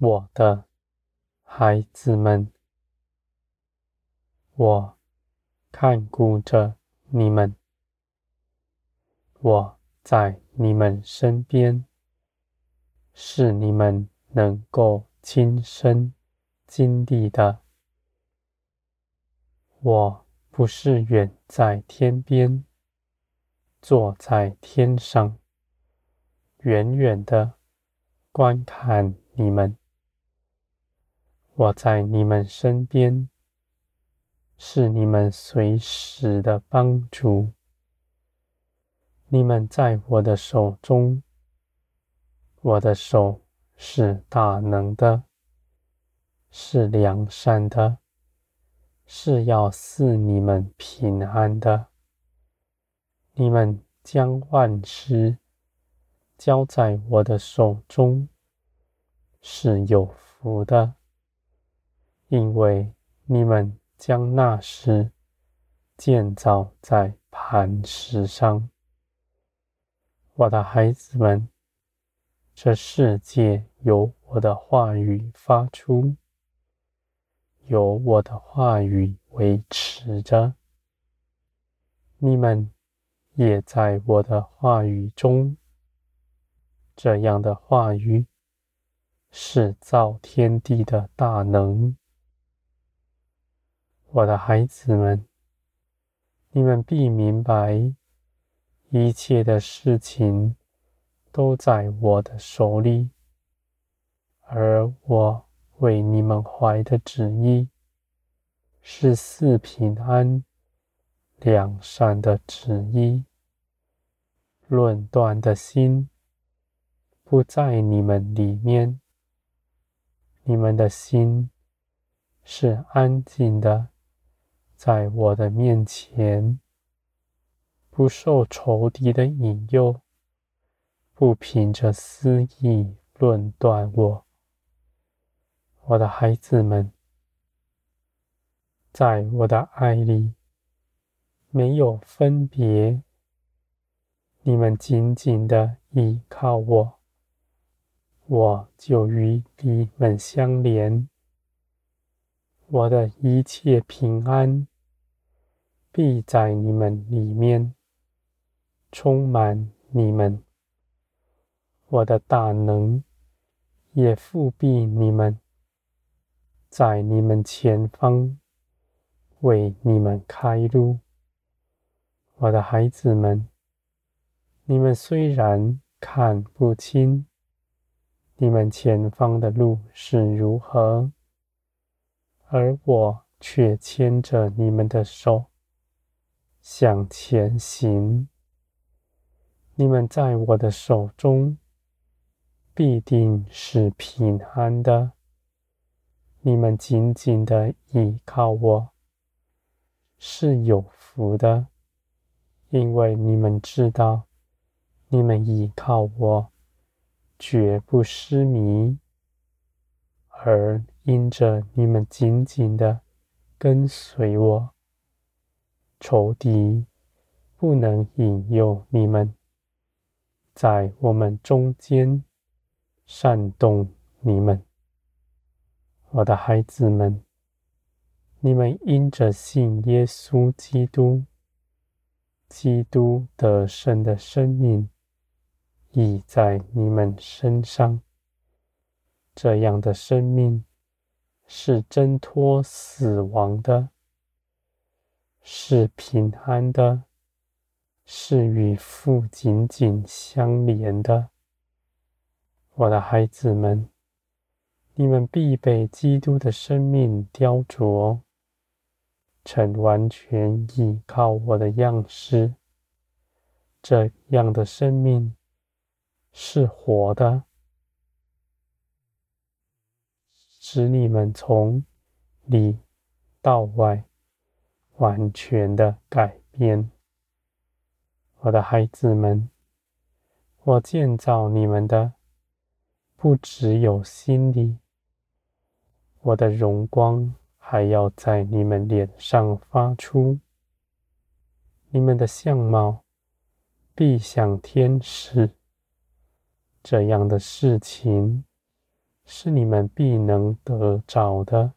我的孩子们，我看顾着你们，我在你们身边，是你们能够亲身经历的。我不是远在天边，坐在天上，远远的观看你们。我在你们身边，是你们随时的帮助。你们在我的手中，我的手是大能的，是良善的，是要赐你们平安的。你们将万事交在我的手中，是有福的。因为你们将那时建造在磐石上，我的孩子们，这世界由我的话语发出，由我的话语维持着。你们也在我的话语中，这样的话语是造天地的大能。我的孩子们，你们必明白，一切的事情都在我的手里，而我为你们怀的旨意是四平安、良善的旨意。论断的心不在你们里面，你们的心是安静的。在我的面前，不受仇敌的引诱，不凭着私意论断我。我的孩子们，在我的爱里没有分别，你们紧紧的依靠我，我就与你们相连。我的一切平安必在你们里面充满你们，我的大能也覆庇你们，在你们前方为你们开路。我的孩子们，你们虽然看不清你们前方的路是如何。而我却牵着你们的手向前行。你们在我的手中必定是平安的。你们紧紧的依靠我，是有福的，因为你们知道，你们依靠我，绝不失迷。而因着你们紧紧的跟随我，仇敌不能引诱你们，在我们中间煽动你们。我的孩子们，你们因着信耶稣基督，基督得胜的生命已在你们身上。这样的生命是挣脱死亡的，是平安的，是与父紧紧相连的。我的孩子们，你们必被基督的生命雕琢，成完全依靠我的样式。这样的生命是活的。使你们从里到外完全的改变，我的孩子们，我建造你们的不只有心里，我的荣光还要在你们脸上发出，你们的相貌必像天使，这样的事情。是你们必能得着的。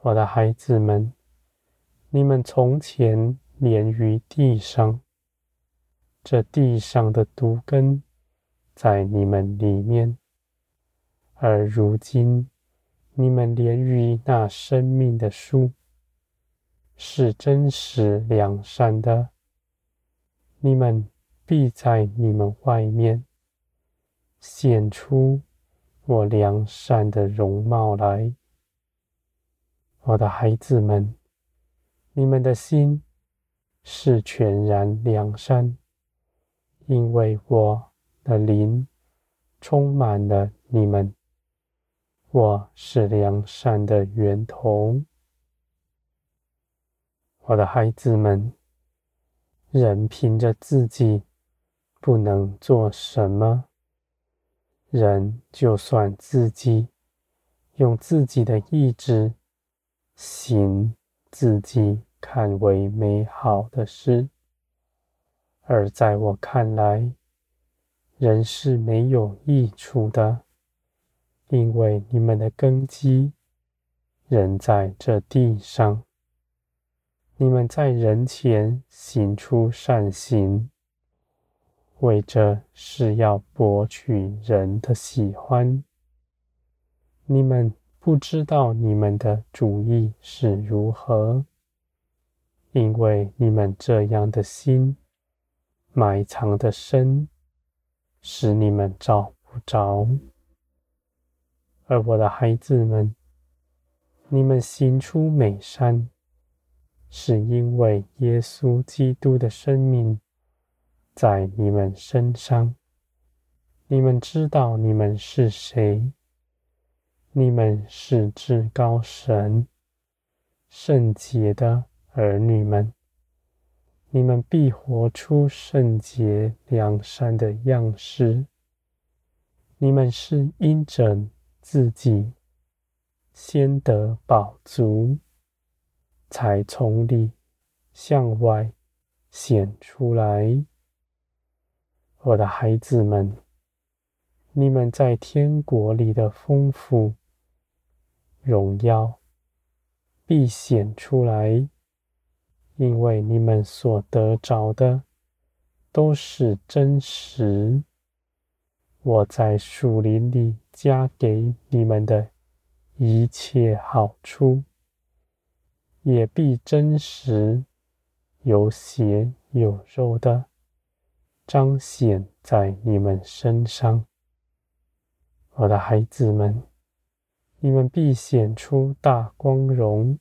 我的孩子们，你们从前连于地上，这地上的毒根在你们里面，而如今你们连于那生命的树，是真实良善的，你们必在你们外面显出我良善的容貌来。我的孩子们，你们的心是全然良善，因为我的灵充满了你们。我是良善的源头。我的孩子们，人凭着自己不能做什么，人就算自己用自己的意志。行自己看为美好的事，而在我看来，人是没有益处的，因为你们的根基仍在这地上。你们在人前行出善行，为着是要博取人的喜欢。你们。不知道你们的主意是如何，因为你们这样的心埋藏的深，使你们找不着。而我的孩子们，你们行出美善，是因为耶稣基督的生命在你们身上。你们知道你们是谁。你们是至高神圣洁的儿女们，你们必活出圣洁良善的样式。你们是因着自己先得饱足，才从里向外显出来。我的孩子们，你们在天国里的丰富。荣耀必显出来，因为你们所得着的都是真实。我在树林里加给你们的一切好处，也必真实有血有肉的彰显在你们身上，我的孩子们。你们必显出大光荣，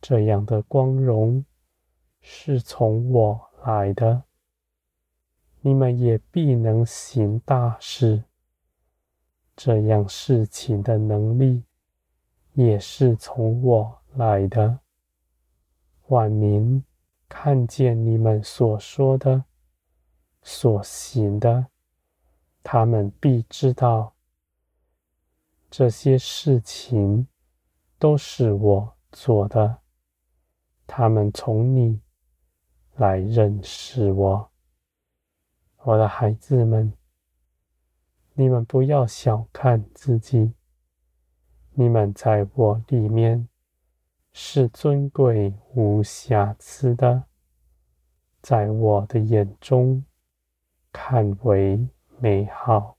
这样的光荣是从我来的。你们也必能行大事，这样事情的能力也是从我来的。万民看见你们所说的、所行的，他们必知道。这些事情都是我做的，他们从你来认识我，我的孩子们，你们不要小看自己，你们在我里面是尊贵无瑕疵的，在我的眼中看为美好。